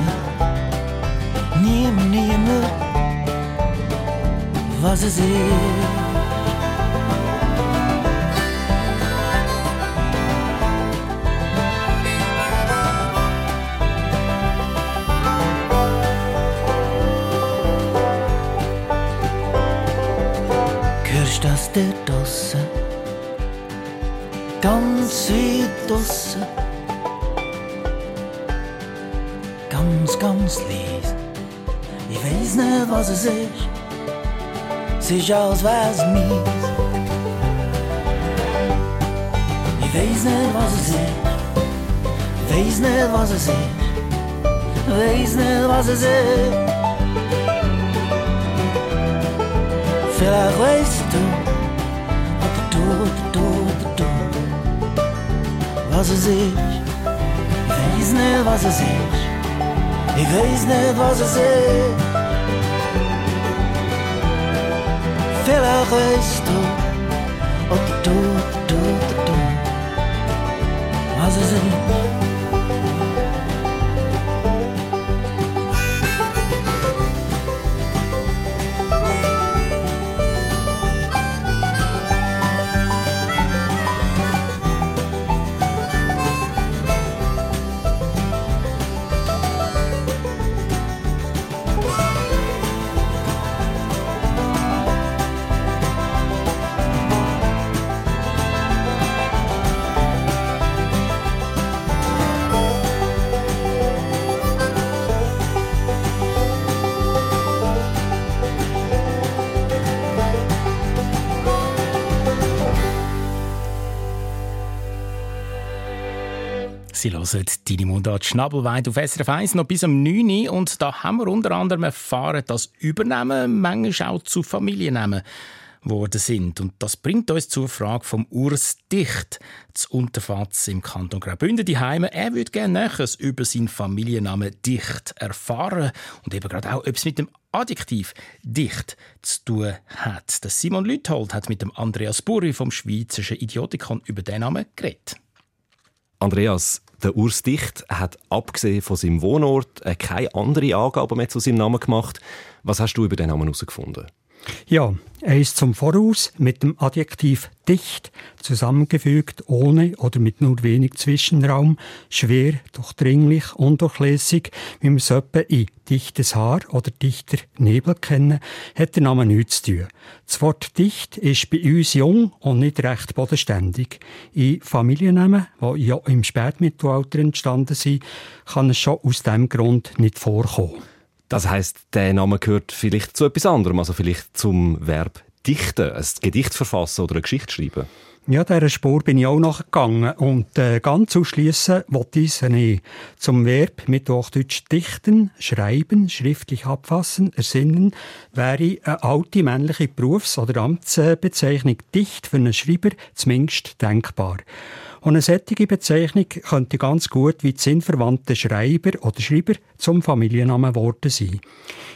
niemand, niemand, was es ist. Dort draussen? Ganz weit draussen. Ganz, ganz leise. Ich weiß nicht, was es ist. Es ist, als wär's mies. Ich weiß nicht, was es ist. Weiß nicht, was es ist. Weiß nicht, was es ist. Vielleicht weißt du, was es ist. Ich weiß nicht, was es ist. Ich weiß nicht, was es ist. Vielleicht weißt du, Hören «Deine Mundart Schnabelweid» auf SRF 1 noch bis um 9 Uhr. Und da haben wir unter anderem erfahren, dass Übernehmen manchmal auch zu Familiennamen worden sind. Und das bringt uns zur Frage vom Urs Dicht zu Unterfatz im Kanton Graubünden die Heime. Er würde gerne Näheres über seinen Familiennamen Dicht erfahren und eben gerade auch, ob es mit dem Adjektiv dicht zu tun hat. Simon Lüthold hat mit dem Andreas Burri vom Schweizerischen Idiotikon über den Namen geredet. Andreas, der Urs Dicht hat abgesehen von seinem Wohnort äh, keine andere Angaben mehr zu seinem Namen gemacht. Was hast du über den Namen herausgefunden? Ja, er ist zum Voraus mit dem Adjektiv dicht zusammengefügt, ohne oder mit nur wenig Zwischenraum, schwer, durchdringlich, undurchlässig, wie wir es etwa in dichtes Haar oder dichter Nebel kennen, hat der Name nichts zu tun. Das Wort dicht ist bei uns jung und nicht recht bodenständig. In Familiennamen, die ja im Spätmittelalter entstanden sind, kann es schon aus diesem Grund nicht vorkommen. Das heißt, der Name gehört vielleicht zu etwas anderem, also vielleicht zum Verb dichten, ein Gedicht verfassen oder eine Geschichte schreiben. Ja, dieser Spur bin ich auch nachgegangen. Und äh, ganz ausschließen wollte ich es nicht. Zum Verb mit Hochdeutsch dichten, schreiben, schriftlich abfassen, ersinnen, wäre eine alte männliche Berufs- oder Amtsbezeichnung dicht für einen Schreiber zumindest denkbar. Und eine solche Bezeichnung könnte ganz gut wie sinnverwandte Schreiber oder Schreiber zum Familiennamen geworden sein.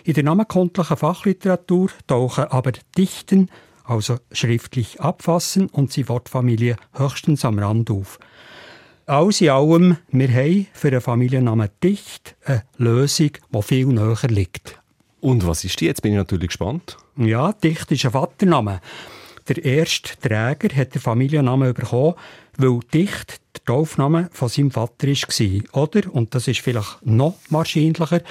In der namenkundlichen Fachliteratur tauchen aber Dichten, also schriftlich abfassen und sie Wortfamilie höchstens am Rand auf. Alles in allem, wir haben für einen Familiennamen Dicht eine Lösung, die viel näher liegt. Und was ist die? Jetzt bin ich natürlich gespannt. Ja, Dicht ist ein Vatername. Der erste Träger hat den Familiennamen bekommen, weil Dicht der Taufname von seinem Vater war. Oder, und das ist vielleicht noch wahrscheinlicher,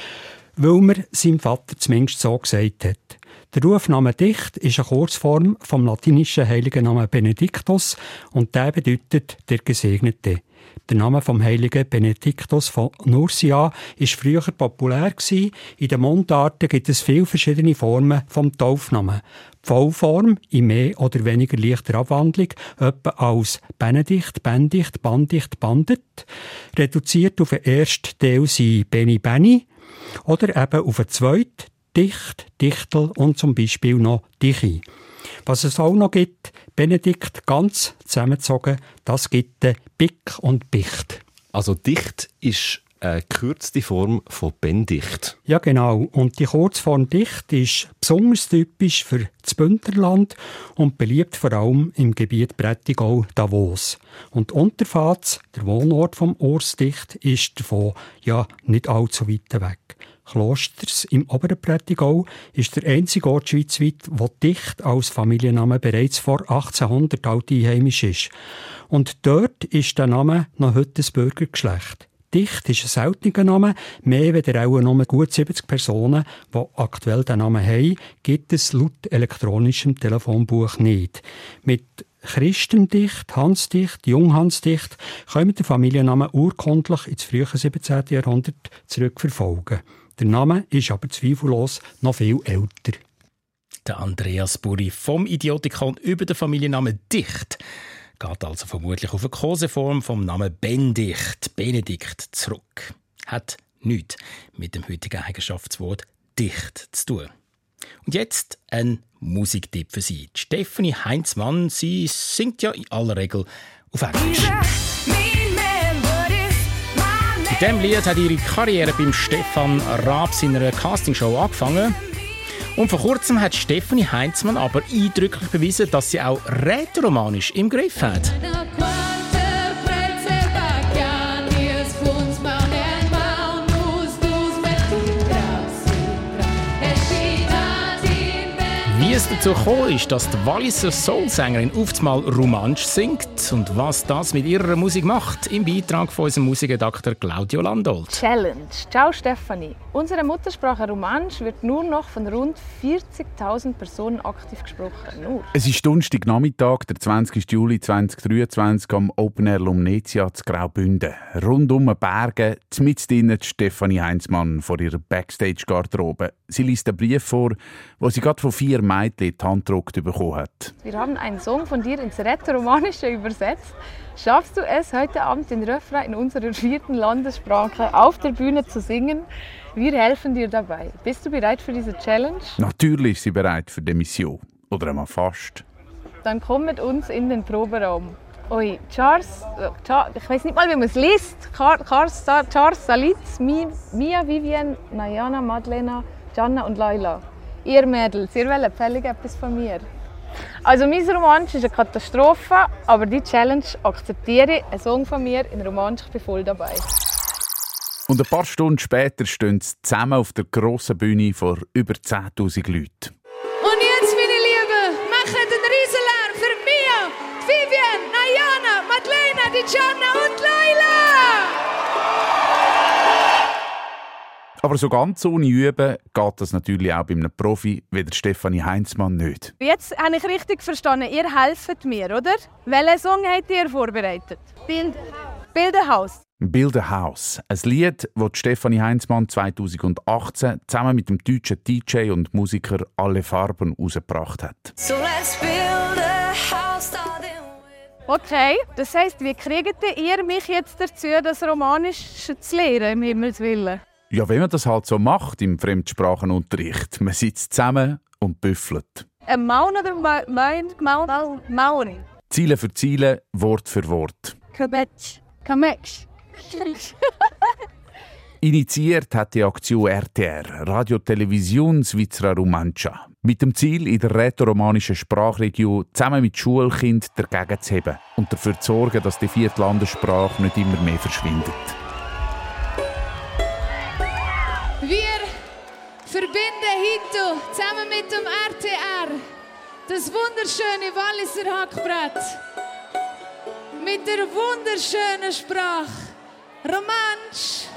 weil man seinem Vater zumindest so gesagt hat. Der Rufname Dicht ist eine Kurzform vom latinischen heiligen Namen Benedictus und der bedeutet der Gesegnete. Der Name vom heiligen Benedictus von Nursia ist früher populär gewesen. In den Mundarten gibt es viele verschiedene Formen vom Taufnamen. Die Vollform in mehr oder weniger leichter Abwandlung, etwa als Benedikt, Bendicht, Bandicht, Bandet. Reduziert auf den ersten Teil sind Beni Beni oder eben auf den zweiten Dicht, Dichtel und zum Beispiel noch Dichi. Was es auch noch gibt, Benedikt ganz zusammengezogen, das gibt den Bick und Bicht. Also dicht ist eine gekürzte Form von Bendicht. Ja, genau. Und die Kurzform dicht ist besonders typisch für das Bündnerland und beliebt vor allem im Gebiet Prättigau-Davos. Und Unterfahrt, der Wohnort vom Urs Dicht, ist davon ja nicht allzu weit weg. Klosters im oberen Prättigau ist der einzige Ort schweizweit, wo Dicht als Familienname bereits vor 1800 alt einheimisch ist. Und dort ist der Name noch heute das Bürgergeschlecht. Dicht ist ein seltener Name. Mehr als auch nur gut 70 Personen, die aktuell den Namen haben, gibt es laut elektronischem Telefonbuch nicht. Mit Christendicht, Hansdicht, Junghansdicht können wir den Familiennamen urkundlich ins frühe 17. Jahrhundert zurückverfolgen. Der Name ist aber zweifellos noch viel älter. Der Andreas Buri vom Idiotikon über den Familiennamen Dicht geht also vermutlich auf eine Koseform vom Namen Bendicht, Benedikt, zurück. Hat nichts mit dem heutigen Eigenschaftswort dicht zu tun. Und jetzt ein Musiktipp für Sie. Stephanie Heinzmann, sie singt ja in aller Regel auf Englisch. Mit diesem Lied hat ihre Karriere beim Stefan Raab seiner Castingshow angefangen. Und vor kurzem hat Stefanie Heinzmann aber eindrücklich bewiesen, dass sie auch rätoromanisch im Griff hat. Es dazu gekommen ist, dass die Walliser Soulsängerin oftmals Romansch singt und was das mit ihrer Musik macht, im Beitrag von unserem Musikredakteur Claudio Landolt. Challenge. Ciao Stefanie. Unsere Muttersprache Romansch wird nur noch von rund 40.000 Personen aktiv gesprochen. Nur. Es ist Donnerstagnachmittag, der 20. Juli 2023 am Open Air Lumnezia zu Graubünden. Rund um die Berge, mitten Stefanie Heinzmann vor ihrer Backstage-Garderobe. Sie liest einen Brief vor, wo sie gerade von vier Mädchen die Hand gedruckt bekommen hat. Wir haben einen Song von dir ins Rätoromanische übersetzt. Schaffst du es, heute Abend den Refrain in unserer vierten Landessprache auf der Bühne zu singen? Wir helfen dir dabei. Bist du bereit für diese Challenge? Natürlich ist sie bereit für die Mission. Oder einmal fast. Dann komm mit uns in den Proberaum. Oi, Charles, äh, Char, ich weiß nicht mal, wie man es liest. Char, Charles, Charles Salitz, Mia, Vivian, Nayana, Madlena, Gianna und Laila. Ihr Mädels, ihr wollt fällig etwas von mir. Also mein Romansch ist eine Katastrophe, aber die Challenge akzeptiere ich. Ein Song von mir in Romansch, ich bin voll dabei. Und ein paar Stunden später stehen sie zusammen auf der grossen Bühne vor über 10'000 Leuten. Und jetzt, meine Lieben, machen den Riesenlärm für Mia, Vivian, Nayana, Madeleine, die Gianna und Aber so ganz ohne Üben geht das natürlich auch bei einem Profi wie der Stefanie Heinzmann nicht. Jetzt habe ich richtig verstanden, ihr helft mir, oder? Welchen Song habt ihr vorbereitet? Bild Bilderhaus. Build a House. Ein Lied, das Stefanie Heinzmann 2018 zusammen mit dem deutschen DJ und Musiker Alle Farben herausgebracht hat. So let's build a house Okay, das heisst, wie kriegt ihr mich jetzt dazu, das Romanisch zu lernen, im Himmels Willen? Ja, wenn man das halt so macht im Fremdsprachenunterricht. Man sitzt zusammen und büffelt. Ein Maun oder Maun? Maun? Maun. Ziele für Ziele, Wort für Wort. Kabetsch. Kametsch. Initiiert hat die Aktion RTR, Radio Television Svizra Romancia, mit dem Ziel, in der rätoromanischen Sprachregion zusammen mit Schulkindern dagegen zu heben und dafür zu sorgen, dass die vierte Landessprache nicht immer mehr verschwindet. Verbinden heute zusammen mit dem RTR das wunderschöne Walliser Hackbrett mit der wunderschönen Sprache Romansch.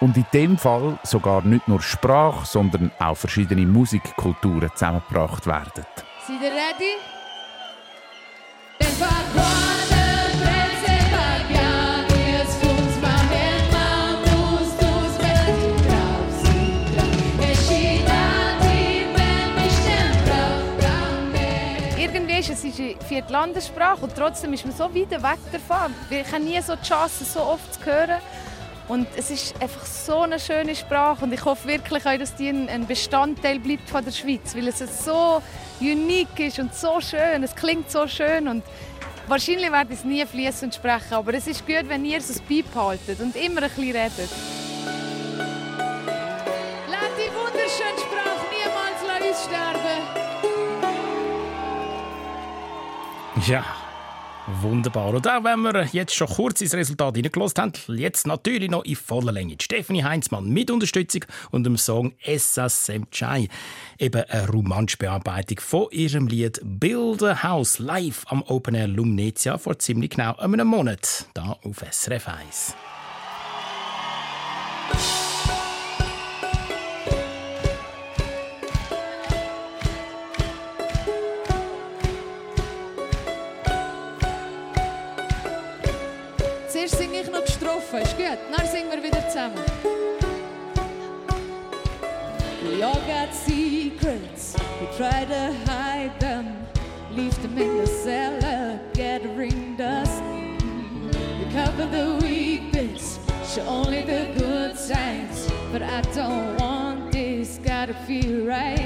Und in dem Fall sogar nicht nur Sprache, sondern auch verschiedene Musikkulturen zusammengebracht werden. Seid ihr ready? Irgendwie ist die vierte Landessprache und trotzdem ist man so weit weg davon. Ich habe nie so die Chance, so oft zu hören. Und es ist einfach so eine schöne Sprache und ich hoffe wirklich auch, dass die ein Bestandteil bleibt von der Schweiz, weil es so unique ist und so schön. Es klingt so schön und wahrscheinlich werde ich es nie fließend sprechen, aber es ist gut, wenn ihr es beibehaltet und immer ein bisschen redet. Ja, wunderbar. Und auch wenn wir jetzt schon kurz ins Resultat hineingelassen haben, jetzt natürlich noch in voller Länge. Stefanie Heinzmann mit Unterstützung und dem Song Essa Semchai. Eben eine romantische Bearbeitung von ihrem Lied Build a House live am Open Air Lumnezia vor ziemlich genau einem Monat, da auf SRF 1. Try to hide them. Leave them in the cellar, gathering dust. You cover the weak bits, show only the good signs. But I don't want this, gotta feel right.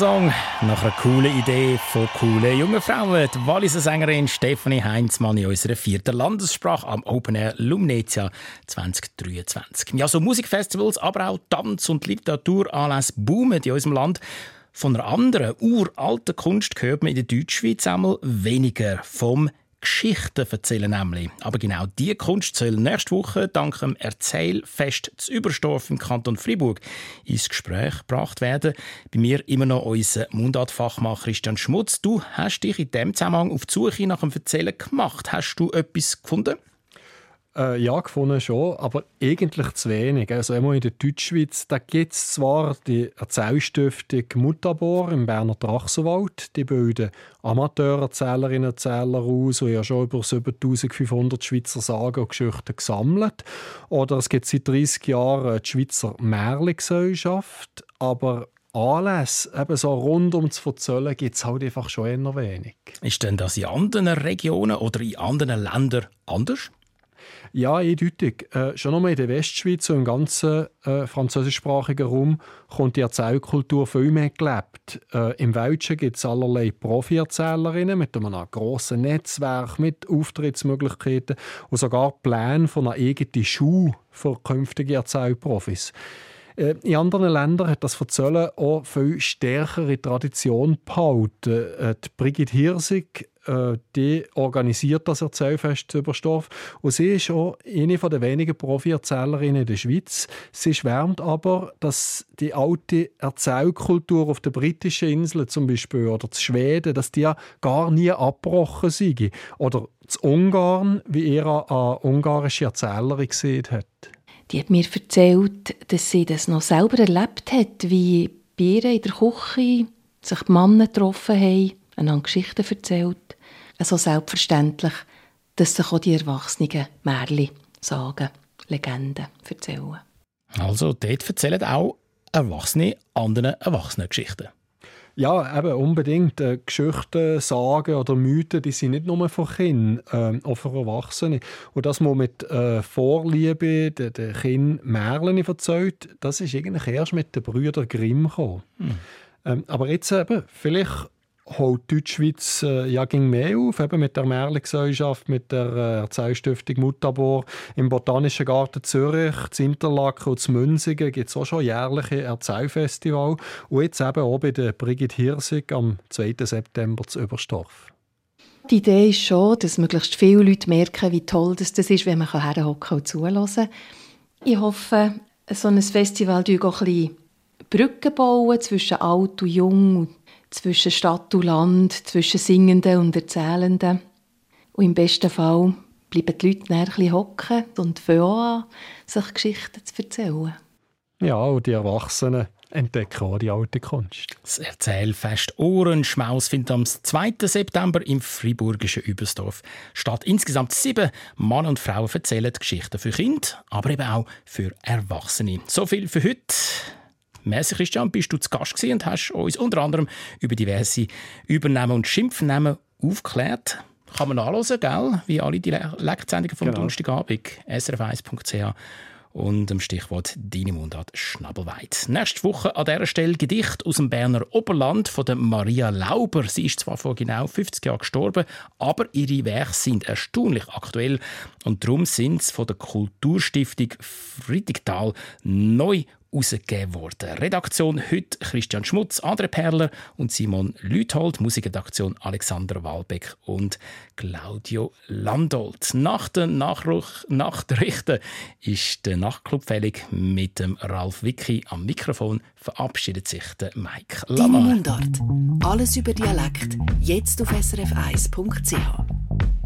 Song, nach einer coolen Idee von coolen jungen Frauen. Die Walliser Sängerin Stefanie Heinzmann in unserer vierten Landessprache am Open Air Lumnezia 2023. Ja, so Musikfestivals, aber auch Tanz- und Literaturanlässe boomen in unserem Land. Von einer anderen, uralten Kunst hört man in der Deutschschweiz einmal weniger. Vom Geschichten erzählen nämlich. Aber genau diese Kunst soll nächste Woche dank dem Erzählfest zu Überstorf im Kanton Fribourg ins Gespräch gebracht werden. Bei mir immer noch unser Mundartfachmann Christian Schmutz. Du hast dich in dem Zusammenhang auf die Suche nach dem Erzählen gemacht. Hast du etwas gefunden? Äh, ja, gefunden schon, aber eigentlich zu wenig. Also einmal in der Deutschschweiz, da gibt es zwar die Erzählstiftung Mutabor im Berner Drachsenwald, die bilden Amateurerzählerinnen und Erzähler aus, die ja schon über 7500 Schweizer Sagen und Geschichten gesammelt. Oder es gibt seit 30 Jahren die Schweizer Märli-Gesellschaft, aber Anlässe, eben so rund um zu erzählen, gibt es halt einfach schon eher wenig. Ist denn das in anderen Regionen oder in anderen Ländern anders? Ja, eindeutig. Äh, schon einmal in der Westschweiz und im ganzen äh, französischsprachigen Raum kommt die Erzählkultur viel mehr gelebt. Äh, Im Welschen gibt es allerlei Profi-Erzählerinnen mit einem grossen Netzwerk, mit Auftrittsmöglichkeiten und sogar Pläne von einer eigenen Schule für künftige Erzählprofis. Äh, in anderen Ländern hat das Verzöllern auch viel stärkere Tradition behalten. Äh, die Brigitte Hirsig äh, die organisiert das Erzählfest Überstoff und sie ist auch eine der wenigen Profi-Erzählerinnen in der Schweiz. Sie schwärmt aber, dass die alte Erzählkultur auf den britischen Inseln zum Beispiel oder zu Schweden, dass die gar nie abgebrochen sei. Oder zu Ungarn, wie er eine ungarische Erzählerin gesehen hat. Die hat mir erzählt, dass sie das noch selber erlebt hat, wie bei ihr in der Küche sich die Männer getroffen haben, einander Geschichten erzählt. So selbstverständlich, dass sich auch die Erwachsenen Märchen sagen, Legenden erzählen. Also dort erzählen auch Erwachsene anderen Erwachsenengeschichten. Ja, eben unbedingt. Äh, Geschichten, Sagen oder Mythen, die sind nicht nur für Kinder, äh, auch für Erwachsene. Und dass man mit äh, Vorliebe den, den Kindern Märchen erzählt, das ist eigentlich erst mit den Brüdern Grimm gekommen. Hm. Ähm, aber jetzt eben, vielleicht holt Deutschschweiz äh, ja ging mehr auf, eben mit der Märli-Gesellschaft, mit der äh, Erzählstiftung Mutabor. Im Botanischen Garten Zürich, zu Interlaken und zu Münzigen gibt es auch schon jährliche Erzählfestival. Und jetzt eben auch bei der Brigitte Hirsig am 2. September zu Überstorf. Die Idee ist schon, dass möglichst viele Leute merken, wie toll das ist, wenn man herhocken und zuhören kann. Ich hoffe, so ein Festival baut auch ein bisschen Brücken bauen zwischen alt und jung zwischen Stadt und Land, zwischen Singenden und Erzählenden. Und im besten Fall bleiben die Leute näher ein hocken und fangen an, sich Geschichten zu erzählen. Ja, und die Erwachsenen entdecken auch die alte Kunst. Das Erzählfest Ohrenschmaus findet am 2. September im friburgischen Übersdorf statt. Insgesamt sieben Mann und Frauen erzählen Geschichten für Kinder, aber eben auch für Erwachsene. So viel für heute. Merci Christian, bist du zu Gast und hast uns unter anderem über diverse Übernahmen und Schimpfnamen aufgeklärt. Kann man nachlesen, gell? Wie alle die Lektsendungen vom genau. Donnerstagabend. srf1.ch und dem Stichwort «Deine Mundart Schnabelweit». Nächste Woche an dieser Stelle Gedicht aus dem Berner Oberland von der Maria Lauber. Sie ist zwar vor genau 50 Jahren gestorben, aber ihre Werke sind erstaunlich aktuell und darum sind sie von der Kulturstiftung Friedrichsthal neu herausgegeben worden. Redaktion heute Christian Schmutz, André Perler und Simon Lüthold, Musikredaktion Alexander Walbeck und Claudio Landolt. Nach den Nachruch, Nachrichten ist der Nachtclub fällig mit dem Ralf Wicki am Mikrofon verabschiedet sich der Mike Lamar. Deine Mundart. Alles über Dialekt. Jetzt auf srf1.ch.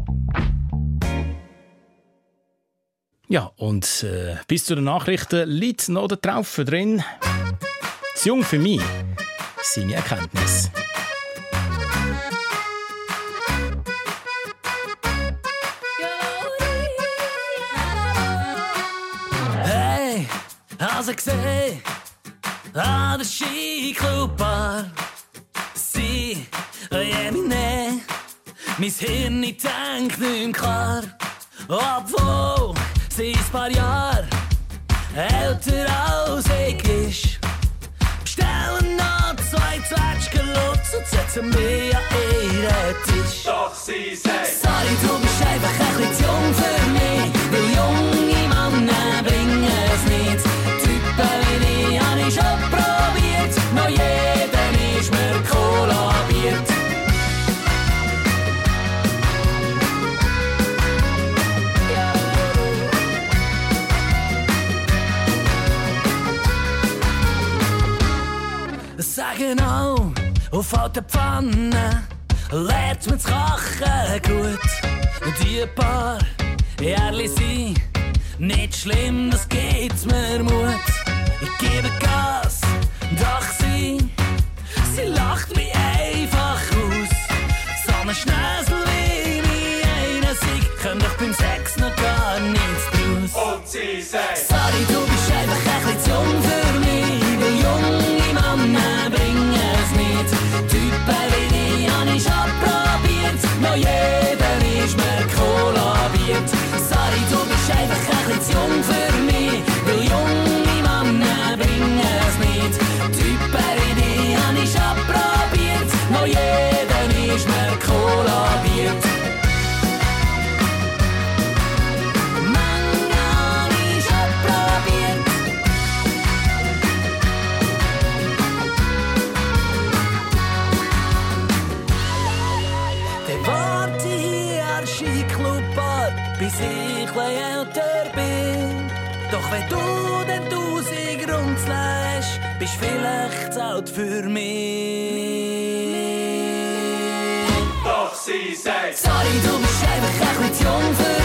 Ja, und äh, bis zu den Nachrichten liegt noch der Traufe drin. Zu jung für mich, seine Erkenntnis. Hey, hast du gesehen? An der Skiclubbar. Sie, Jemine, mein Hirn denkt nicht klar. Obwohl sie ist paar Jahre älter als ich ist. Bestellen noch zwei Zwetschgen Lutz und setzen mich an ihren Tisch. Doch sie sagt, sorry, du bist einfach ein bisschen zu jung für mich, weil junge Männer bringen es nicht. Typen wie ich habe ich schon probiert, auf alten Pfannen lernt man das Kochen gut. Die paar Ehrlich sein, nicht schlimm, das gibt mir Mut. Ich gebe Gas, doch sie, sie lacht mich einfach aus. So ein Schnäsel wie ich einer Sieg, kommt doch beim Sex noch gar nichts draus. Und sie sagt, jeder ist mir kollabiert. Sorry, Doch wenn du den tausend Grund lässt, bist vielleicht alt für mich. doch sie sagt, Sorry, du bist einfach ein bisschen jung für